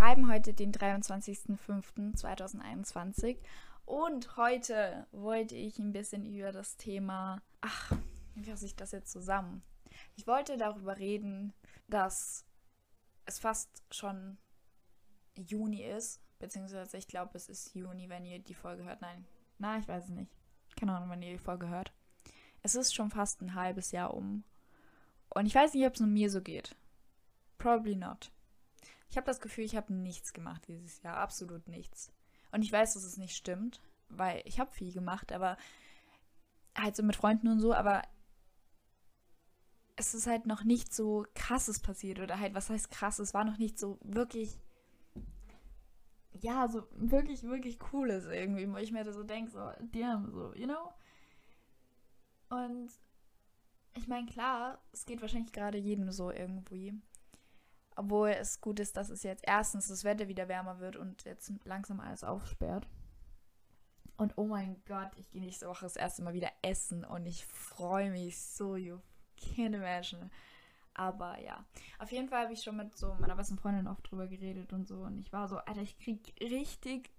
schreiben heute den 23.05.2021 und heute wollte ich ein bisschen über das Thema, ach, wie fasse ich das jetzt zusammen? Ich wollte darüber reden, dass es fast schon Juni ist, beziehungsweise ich glaube, es ist Juni, wenn ihr die Folge hört. Nein, na, ich weiß es nicht. Keine Ahnung, wenn ihr die Folge hört. Es ist schon fast ein halbes Jahr um. Und ich weiß nicht, ob es nur mir so geht. Probably not. Ich habe das Gefühl, ich habe nichts gemacht dieses Jahr. Absolut nichts. Und ich weiß, dass es nicht stimmt, weil ich habe viel gemacht, aber halt so mit Freunden und so, aber es ist halt noch nicht so krasses passiert oder halt, was heißt krass? Es war noch nicht so wirklich, ja, so wirklich, wirklich cooles irgendwie, wo ich mir da so denke, so, damn, so, you know? Und ich meine, klar, es geht wahrscheinlich gerade jedem so irgendwie. Obwohl es gut ist, dass es jetzt erstens das Wetter wieder wärmer wird und jetzt langsam alles aufsperrt. Und oh mein Gott, ich gehe nächste Woche das erste Mal wieder essen und ich freue mich so, you can't imagine. Aber ja, auf jeden Fall habe ich schon mit so meiner besten Freundin oft drüber geredet und so. Und ich war so, Alter, ich kriege richtig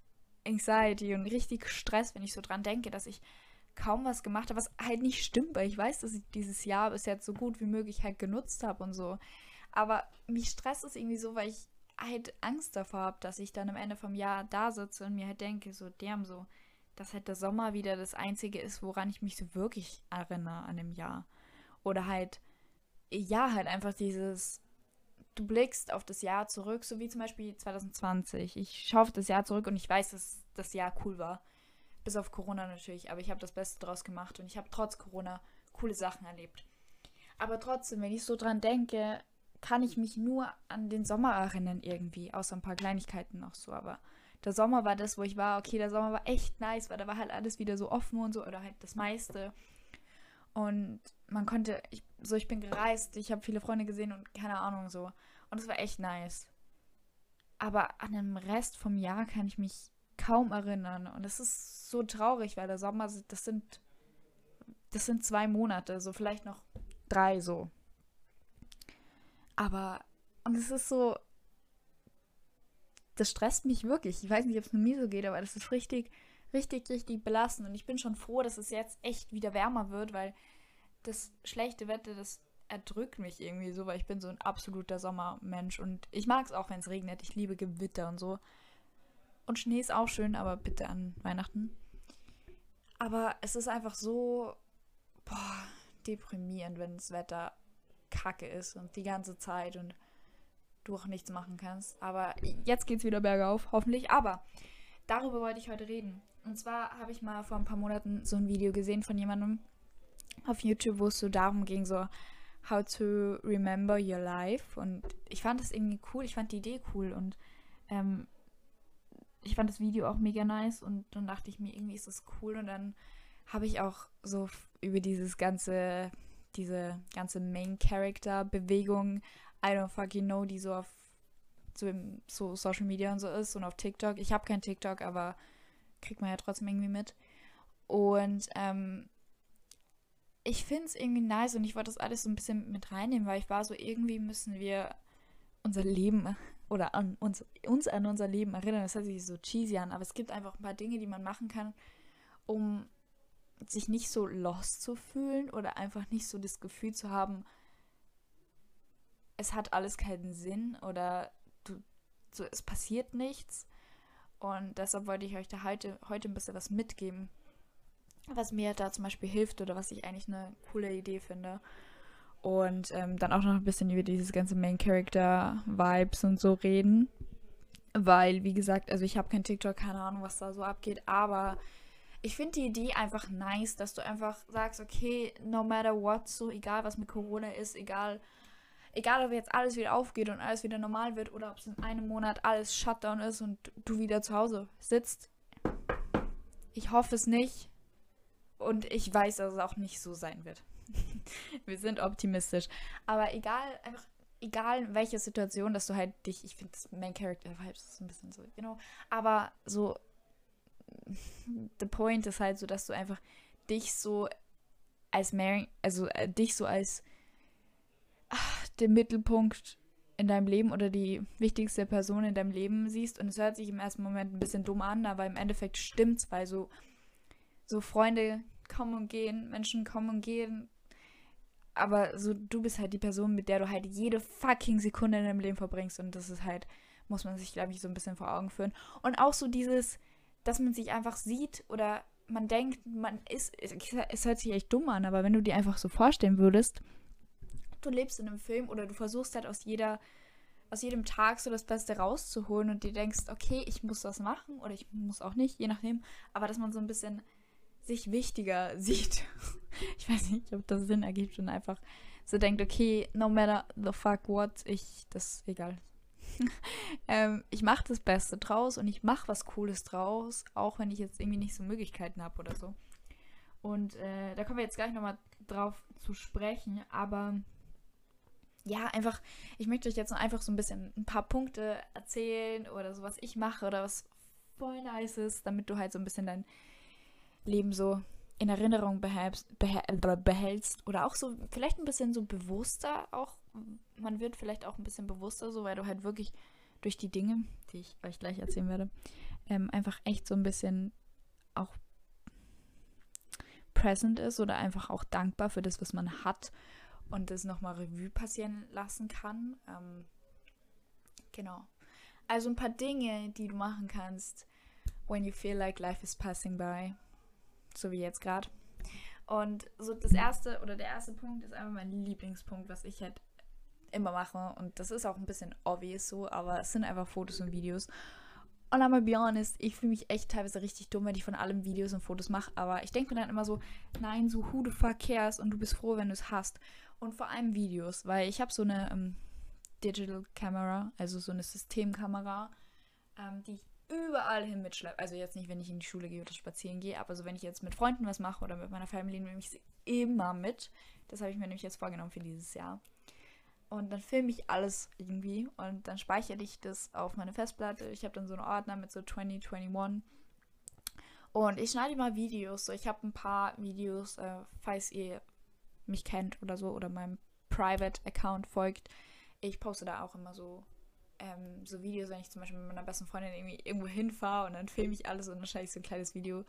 Anxiety und richtig Stress, wenn ich so dran denke, dass ich kaum was gemacht habe, was halt nicht stimmt, weil ich weiß, dass ich dieses Jahr bis jetzt so gut wie möglich halt genutzt habe und so. Aber mich stresst es irgendwie so, weil ich halt Angst davor habe, dass ich dann am Ende vom Jahr da sitze und mir halt denke, so, damn, so, dass halt der Sommer wieder das Einzige ist, woran ich mich so wirklich erinnere an dem Jahr. Oder halt, ja, halt einfach dieses, du blickst auf das Jahr zurück, so wie zum Beispiel 2020. Ich schaue auf das Jahr zurück und ich weiß, dass das Jahr cool war. Bis auf Corona natürlich, aber ich habe das Beste draus gemacht und ich habe trotz Corona coole Sachen erlebt. Aber trotzdem, wenn ich so dran denke, kann ich mich nur an den Sommer erinnern irgendwie, außer ein paar Kleinigkeiten noch so, aber der Sommer war das, wo ich war, okay, der Sommer war echt nice, weil da war halt alles wieder so offen und so, oder halt das meiste. Und man konnte, ich, so ich bin gereist, ich habe viele Freunde gesehen und keine Ahnung so. Und es war echt nice. Aber an den Rest vom Jahr kann ich mich kaum erinnern. Und es ist so traurig, weil der Sommer, das sind, das sind zwei Monate, so vielleicht noch drei so. Aber, und es ist so, das stresst mich wirklich. Ich weiß nicht, ob es nur mir so geht, aber das ist richtig, richtig, richtig belastend. Und ich bin schon froh, dass es jetzt echt wieder wärmer wird, weil das schlechte Wetter, das erdrückt mich irgendwie so, weil ich bin so ein absoluter Sommermensch. Und ich mag es auch, wenn es regnet. Ich liebe Gewitter und so. Und Schnee ist auch schön, aber bitte an Weihnachten. Aber es ist einfach so boah, deprimierend, wenn das Wetter kacke ist und die ganze Zeit und du auch nichts machen kannst. Aber jetzt geht's wieder bergauf, hoffentlich. Aber darüber wollte ich heute reden. Und zwar habe ich mal vor ein paar Monaten so ein Video gesehen von jemandem auf YouTube, wo es so darum ging, so how to remember your life. Und ich fand das irgendwie cool. Ich fand die Idee cool und ähm, ich fand das Video auch mega nice. Und dann dachte ich mir, irgendwie ist das cool. Und dann habe ich auch so über dieses ganze diese ganze Main-Character-Bewegung, I don't fucking know, die so auf so, im, so Social Media und so ist und auf TikTok. Ich habe kein TikTok, aber kriegt man ja trotzdem irgendwie mit. Und ähm, ich finde es irgendwie nice und ich wollte das alles so ein bisschen mit reinnehmen, weil ich war so, irgendwie müssen wir unser Leben oder an uns, uns an unser Leben erinnern. Das hört sich so cheesy an, aber es gibt einfach ein paar Dinge, die man machen kann, um sich nicht so lost zu fühlen oder einfach nicht so das Gefühl zu haben, es hat alles keinen Sinn oder du, so, es passiert nichts. Und deshalb wollte ich euch da heute, heute ein bisschen was mitgeben, was mir da zum Beispiel hilft oder was ich eigentlich eine coole Idee finde. Und ähm, dann auch noch ein bisschen über dieses ganze Main Character Vibes und so reden. Weil, wie gesagt, also ich habe kein TikTok, keine Ahnung, was da so abgeht, aber ich finde die Idee einfach nice, dass du einfach sagst, okay, no matter what, so egal was mit Corona ist, egal, egal ob jetzt alles wieder aufgeht und alles wieder normal wird oder ob es in einem Monat alles Shutdown ist und du wieder zu Hause sitzt. Ich hoffe es nicht. Und ich weiß, dass es auch nicht so sein wird. Wir sind optimistisch. Aber egal, einfach, egal welche Situation, dass du halt dich, ich finde das Main Character Vibes ist ein bisschen so, you know, aber so the point ist halt so, dass du einfach dich so als Mary, also äh, dich so als ach, den Mittelpunkt in deinem Leben oder die wichtigste Person in deinem Leben siehst. Und es hört sich im ersten Moment ein bisschen dumm an, aber im Endeffekt stimmt's, weil so, so Freunde kommen und gehen, Menschen kommen und gehen. Aber so, du bist halt die Person, mit der du halt jede fucking Sekunde in deinem Leben verbringst. Und das ist halt, muss man sich, glaube ich, so ein bisschen vor Augen führen. Und auch so dieses, dass man sich einfach sieht oder man denkt, man ist, es hört sich echt dumm an, aber wenn du dir einfach so vorstellen würdest, du lebst in einem Film oder du versuchst halt aus jeder, aus jedem Tag so das Beste rauszuholen und dir denkst, okay, ich muss das machen oder ich muss auch nicht, je nachdem, aber dass man so ein bisschen sich wichtiger sieht. ich weiß nicht, ob das Sinn ergibt und einfach so denkt, okay, no matter the fuck what, ich, das ist egal. ähm, ich mache das Beste draus und ich mache was Cooles draus, auch wenn ich jetzt irgendwie nicht so Möglichkeiten habe oder so. Und äh, da kommen wir jetzt gleich nochmal drauf zu sprechen, aber ja, einfach, ich möchte euch jetzt einfach so ein bisschen ein paar Punkte erzählen oder so, was ich mache oder was voll nice ist, damit du halt so ein bisschen dein Leben so in Erinnerung behältst, behältst oder auch so vielleicht ein bisschen so bewusster auch. Man wird vielleicht auch ein bisschen bewusster so, weil du halt wirklich durch die Dinge, die ich euch gleich erzählen werde, ähm, einfach echt so ein bisschen auch present ist oder einfach auch dankbar für das, was man hat und das nochmal Revue passieren lassen kann. Ähm, genau. Also ein paar Dinge, die du machen kannst, when you feel like life is passing by. So wie jetzt gerade. Und so das erste oder der erste Punkt ist einfach mein Lieblingspunkt, was ich halt immer mache. Und das ist auch ein bisschen obvious so, aber es sind einfach Fotos und Videos. Und I'm be honest, ich fühle mich echt teilweise richtig dumm, wenn ich von allem Videos und Fotos mache. Aber ich denke mir dann immer so, nein, so who the fuck cares? Und du bist froh, wenn du es hast. Und vor allem Videos, weil ich habe so eine ähm, Digital Camera, also so eine Systemkamera, ähm, die ich überall hin mitschleppe. Also jetzt nicht, wenn ich in die Schule gehe oder spazieren gehe, aber so wenn ich jetzt mit Freunden was mache oder mit meiner Familie, nehme ich sie immer mit. Das habe ich mir nämlich jetzt vorgenommen für dieses Jahr. Und dann filme ich alles irgendwie und dann speichere ich das auf meine Festplatte. Ich habe dann so einen Ordner mit so 2021. Und ich schneide mal Videos. So, ich habe ein paar Videos, äh, falls ihr mich kennt oder so oder meinem Private Account folgt, ich poste da auch immer so, ähm, so Videos, wenn ich zum Beispiel mit meiner besten Freundin irgendwie irgendwo hinfahre und dann filme ich alles und dann schneide ich so ein kleines Video.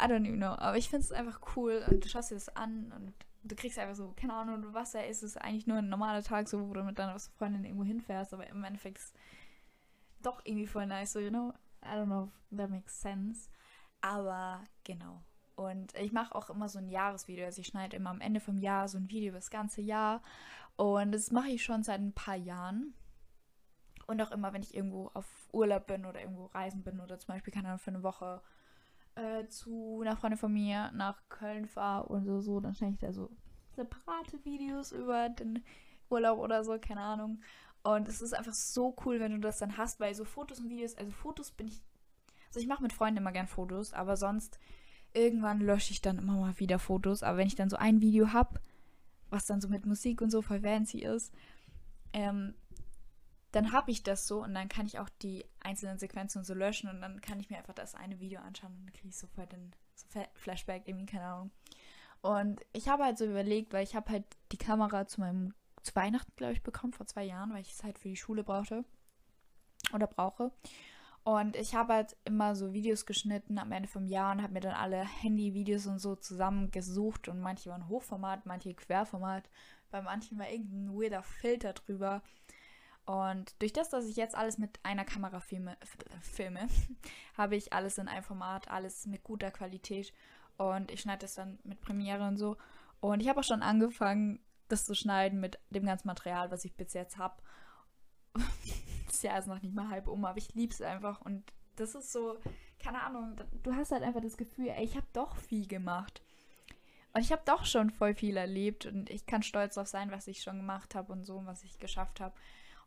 I don't even know. Aber ich finde es einfach cool und du schaust dir das an und du kriegst einfach so, keine Ahnung, was da ist. Es ist eigentlich nur ein normaler Tag, so, wo du mit deiner Freundin irgendwo hinfährst, aber im Endeffekt ist doch irgendwie voll nice, so, you know? I don't know if that makes sense. Aber genau. Und ich mache auch immer so ein Jahresvideo. Also ich schneide immer am Ende vom Jahr so ein Video über das ganze Jahr. Und das mache ich schon seit ein paar Jahren. Und auch immer, wenn ich irgendwo auf Urlaub bin oder irgendwo reisen bin oder zum Beispiel, keine Ahnung, für eine Woche äh, zu einer Freundin von mir nach Köln fahre und so, so, dann schneide ich da so separate Videos über den Urlaub oder so, keine Ahnung. Und es ist einfach so cool, wenn du das dann hast, weil so Fotos und Videos, also Fotos bin ich, also ich mache mit Freunden immer gern Fotos, aber sonst irgendwann lösche ich dann immer mal wieder Fotos. Aber wenn ich dann so ein Video habe, was dann so mit Musik und so voll fancy ist, ähm, dann habe ich das so und dann kann ich auch die einzelnen Sequenzen so löschen und dann kann ich mir einfach das eine Video anschauen und dann kriege ich sofort den so Flashback, irgendwie, keine Ahnung. Und ich habe halt so überlegt, weil ich habe halt die Kamera zu meinem zu Weihnachten, glaube ich, bekommen, vor zwei Jahren, weil ich es halt für die Schule brauchte oder brauche. Und ich habe halt immer so Videos geschnitten am Ende vom Jahr und habe mir dann alle Handy-Videos und so zusammengesucht und manche waren Hochformat, manche Querformat, bei manchen war irgendein weirder Filter drüber. Und durch das, dass ich jetzt alles mit einer Kamera filme, filme habe ich alles in einem Format, alles mit guter Qualität und ich schneide das dann mit Premiere und so. Und ich habe auch schon angefangen, das zu schneiden mit dem ganzen Material, was ich bis jetzt habe. das Jahr ist noch nicht mal halb um, aber ich liebe es einfach. Und das ist so, keine Ahnung, du hast halt einfach das Gefühl, ey, ich habe doch viel gemacht. Und ich habe doch schon voll viel erlebt und ich kann stolz auf sein, was ich schon gemacht habe und so, was ich geschafft habe.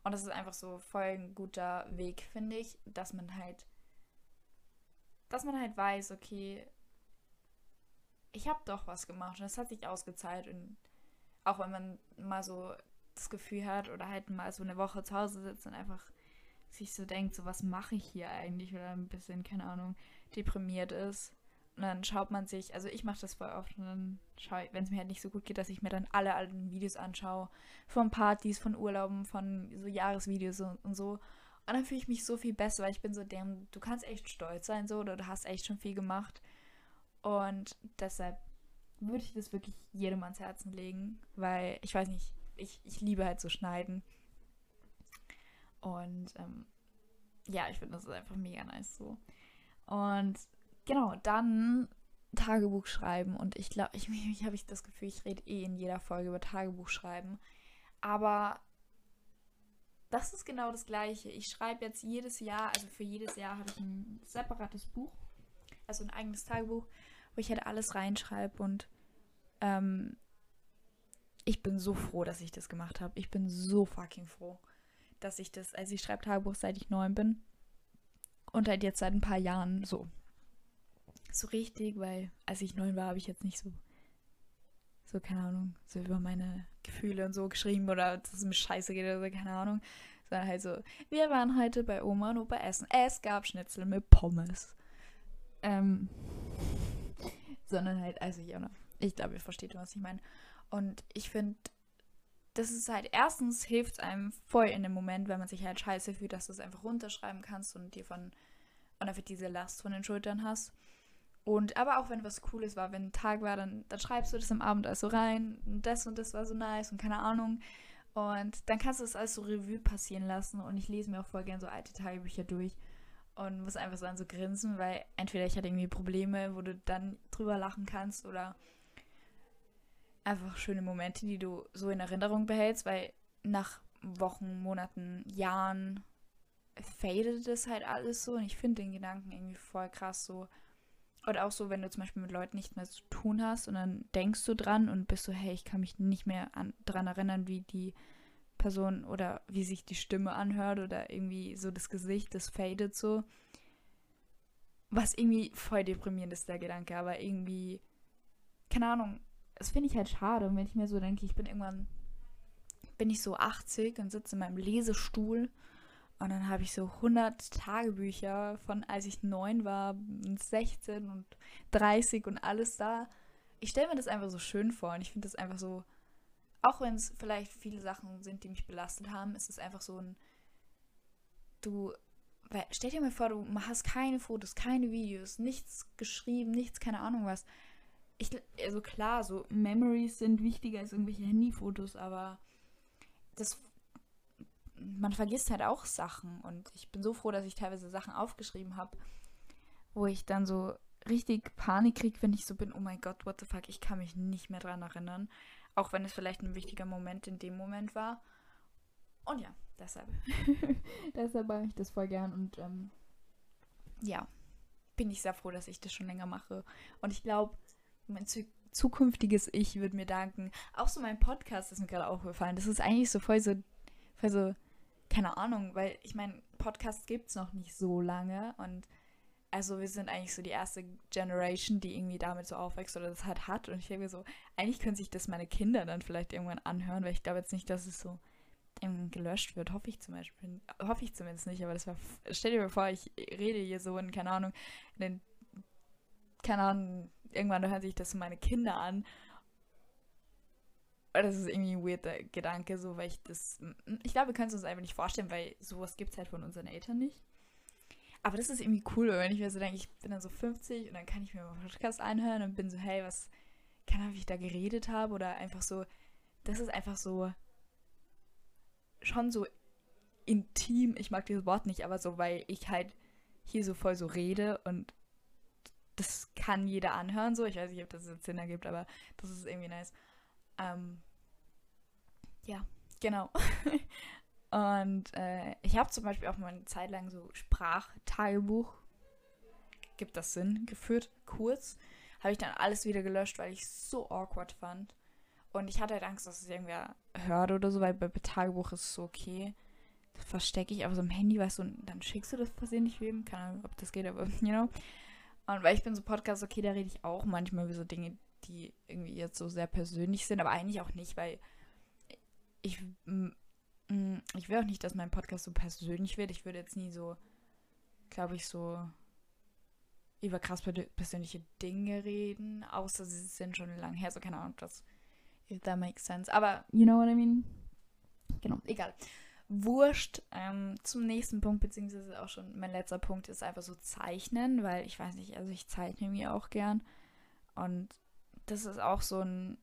Und das ist einfach so voll ein guter Weg, finde ich, dass man halt, dass man halt weiß, okay, ich habe doch was gemacht und es hat sich ausgezahlt. Und auch wenn man mal so das Gefühl hat oder halt mal so eine Woche zu Hause sitzt und einfach sich so denkt, so was mache ich hier eigentlich oder ein bisschen, keine Ahnung, deprimiert ist Und dann schaut man sich, also ich mache das voll oft und dann schaue ich, wenn es mir halt nicht so gut geht, dass ich mir dann alle alten Videos anschaue. Von Partys, von Urlauben, von so Jahresvideos und, und so. Und dann fühle ich mich so viel besser, weil ich bin so, damn, du kannst echt stolz sein so oder du hast echt schon viel gemacht. Und deshalb würde ich das wirklich jedem ans Herzen legen, weil ich weiß nicht, ich, ich liebe halt so schneiden. Und ähm, ja, ich finde das ist einfach mega nice so. Und genau, dann Tagebuch schreiben. Und ich glaube, ich, ich habe ich das Gefühl, ich rede eh in jeder Folge über Tagebuch schreiben. Aber das ist genau das Gleiche. Ich schreibe jetzt jedes Jahr, also für jedes Jahr habe ich ein separates Buch, also ein eigenes Tagebuch, wo ich halt alles reinschreibe. Und ähm, ich bin so froh, dass ich das gemacht habe. Ich bin so fucking froh, dass ich das, also ich schreibe Tagebuch seit ich neun bin. Und halt jetzt seit ein paar Jahren so. So richtig, weil als ich neun war, habe ich jetzt nicht so, so, keine Ahnung, so über meine Gefühle und so geschrieben oder dass es mir scheiße geht oder so, keine Ahnung. Sondern halt so, wir waren heute bei Oma und Opa essen. Es gab Schnitzel mit Pommes. Ähm, sondern halt, also ja, ich glaube, ihr versteht, was ich meine. Und ich finde, das ist halt, erstens hilft es einem voll in dem Moment, wenn man sich halt scheiße fühlt, dass du es einfach runterschreiben kannst und dir von, und einfach diese Last von den Schultern hast. Und aber auch wenn was Cooles war, wenn ein Tag war, dann, dann schreibst du das am Abend also rein. Und das und das war so nice und keine Ahnung. Und dann kannst du es als so Revue passieren lassen. Und ich lese mir auch voll gern so alte Tagebücher durch und muss einfach so an so grinsen, weil entweder ich hatte irgendwie Probleme, wo du dann drüber lachen kannst oder einfach schöne Momente, die du so in Erinnerung behältst, weil nach Wochen, Monaten, Jahren fadet das halt alles so und ich finde den Gedanken irgendwie voll krass so. Oder auch so, wenn du zum Beispiel mit Leuten nicht mehr zu tun hast und dann denkst du dran und bist so, hey, ich kann mich nicht mehr an, dran erinnern, wie die Person oder wie sich die Stimme anhört oder irgendwie so das Gesicht, das fadet so. Was irgendwie voll deprimierend ist, der Gedanke, aber irgendwie, keine Ahnung, das finde ich halt schade. Und wenn ich mir so denke, ich bin irgendwann, bin ich so 80 und sitze in meinem Lesestuhl und dann habe ich so 100 Tagebücher von als ich 9 war, 16 und 30 und alles da. Ich stelle mir das einfach so schön vor und ich finde das einfach so, auch wenn es vielleicht viele Sachen sind, die mich belastet haben, ist es einfach so ein, du, stell dir mal vor, du hast keine Fotos, keine Videos, nichts geschrieben, nichts, keine Ahnung was ich, also klar, so Memories sind wichtiger als irgendwelche Handyfotos, aber das, man vergisst halt auch Sachen und ich bin so froh, dass ich teilweise Sachen aufgeschrieben habe, wo ich dann so richtig Panik kriege, wenn ich so bin, oh mein Gott, what the fuck, ich kann mich nicht mehr dran erinnern, auch wenn es vielleicht ein wichtiger Moment in dem Moment war. Und ja, deshalb. deshalb mache ich das voll gern und ähm, ja, bin ich sehr froh, dass ich das schon länger mache. Und ich glaube, mein zukünftiges Ich würde mir danken. Auch so mein Podcast ist mir gerade aufgefallen. Das ist eigentlich so voll so, voll so, keine Ahnung, weil ich meine, Podcast gibt es noch nicht so lange und also wir sind eigentlich so die erste Generation, die irgendwie damit so aufwächst oder das halt hat. Und ich denke so, eigentlich können sich das meine Kinder dann vielleicht irgendwann anhören, weil ich glaube jetzt nicht, dass es so gelöscht wird. Hoffe ich zum Beispiel. Hoffe ich zumindest nicht, aber das war. Stell dir vor, ich rede hier so in, keine Ahnung, in den, keine Ahnung, irgendwann hören sich das meine Kinder an. Das ist irgendwie ein weirder Gedanke, so, weil ich das. Ich glaube, wir können es uns einfach nicht vorstellen, weil sowas gibt es halt von unseren Eltern nicht. Aber das ist irgendwie cool, wenn ich mir so denke, ich bin dann so 50 und dann kann ich mir mal Podcast anhören und bin so, hey, was, keine Ahnung, wie ich da geredet habe oder einfach so, das ist einfach so schon so intim, ich mag dieses Wort nicht, aber so, weil ich halt hier so voll so rede und das kann jeder anhören, so. Ich weiß nicht, ob das jetzt Sinn ergibt, aber das ist irgendwie nice. Ähm, ja, genau. Und äh, ich habe zum Beispiel auch mal eine Zeit lang so Sprachtagebuch, gibt das Sinn, geführt, kurz. Habe ich dann alles wieder gelöscht, weil ich es so awkward fand. Und ich hatte halt Angst, dass es irgendwer hört oder so, weil bei Tagebuch ist es so okay. Das verstecke ich auf so einem Handy, weißt du, und dann schickst du das versehentlich wem. Keine Ahnung, ob das geht, aber, you know. Und weil ich bin so Podcast, okay, da rede ich auch manchmal über so Dinge, die irgendwie jetzt so sehr persönlich sind, aber eigentlich auch nicht, weil ich, ich will auch nicht, dass mein Podcast so persönlich wird. Ich würde jetzt nie so, glaube ich, so, über krass persönliche Dinge reden, außer sie sind schon lang her, so keine Ahnung, das, if that makes sense. Aber, you know what I mean? Genau, egal. Wurscht. Ähm, zum nächsten Punkt, beziehungsweise auch schon mein letzter Punkt, ist einfach so zeichnen, weil ich weiß nicht, also ich zeichne mir auch gern. Und das ist auch so ein.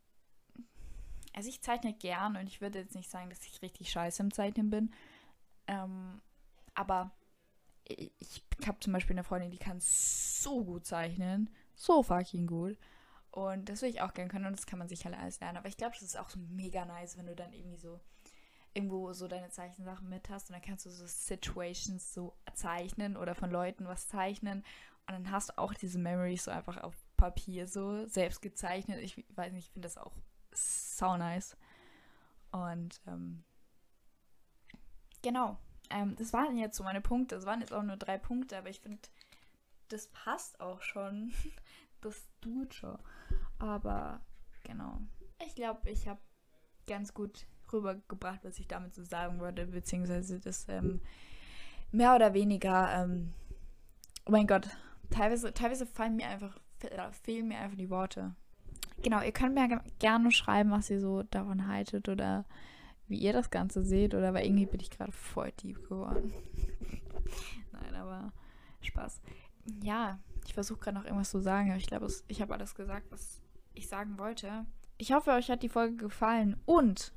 Also ich zeichne gern und ich würde jetzt nicht sagen, dass ich richtig scheiße im Zeichnen bin. Ähm, aber ich, ich habe zum Beispiel eine Freundin, die kann so gut zeichnen. So fucking gut. Und das will ich auch gerne können und das kann man sich halt alles lernen. Aber ich glaube, das ist auch so mega nice, wenn du dann irgendwie so irgendwo so deine Zeichensachen mit hast und dann kannst du so Situations so zeichnen oder von Leuten was zeichnen und dann hast du auch diese Memories so einfach auf Papier so selbst gezeichnet. Ich weiß nicht, ich finde das auch so nice. Und ähm, genau, ähm, das waren jetzt so meine Punkte. Das waren jetzt auch nur drei Punkte, aber ich finde, das passt auch schon. das tut schon. Aber genau, ich glaube, ich habe ganz gut rübergebracht, was ich damit so sagen wollte, beziehungsweise das ähm, mehr oder weniger, ähm, oh mein Gott, teilweise, teilweise fallen mir einfach, fehlen mir einfach die Worte. Genau, ihr könnt mir gerne schreiben, was ihr so davon haltet oder wie ihr das Ganze seht, oder weil irgendwie bin ich gerade voll deep geworden. Nein, aber Spaß. Ja, ich versuche gerade noch irgendwas zu sagen, aber ich glaube, ich habe alles gesagt, was ich sagen wollte. Ich hoffe, euch hat die Folge gefallen und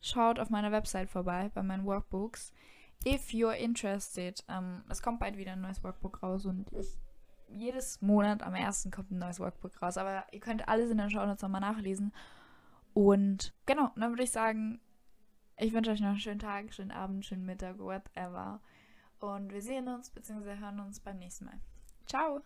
schaut auf meiner Website vorbei, bei meinen Workbooks. If you're interested, ähm, es kommt bald wieder ein neues Workbook raus und ich, jedes Monat am ersten kommt ein neues Workbook raus. Aber ihr könnt alles in den Shownotes nochmal nachlesen. Und genau, dann würde ich sagen, ich wünsche euch noch einen schönen Tag, schönen Abend, schönen Mittag, whatever. Und wir sehen uns bzw. hören uns beim nächsten Mal. Ciao!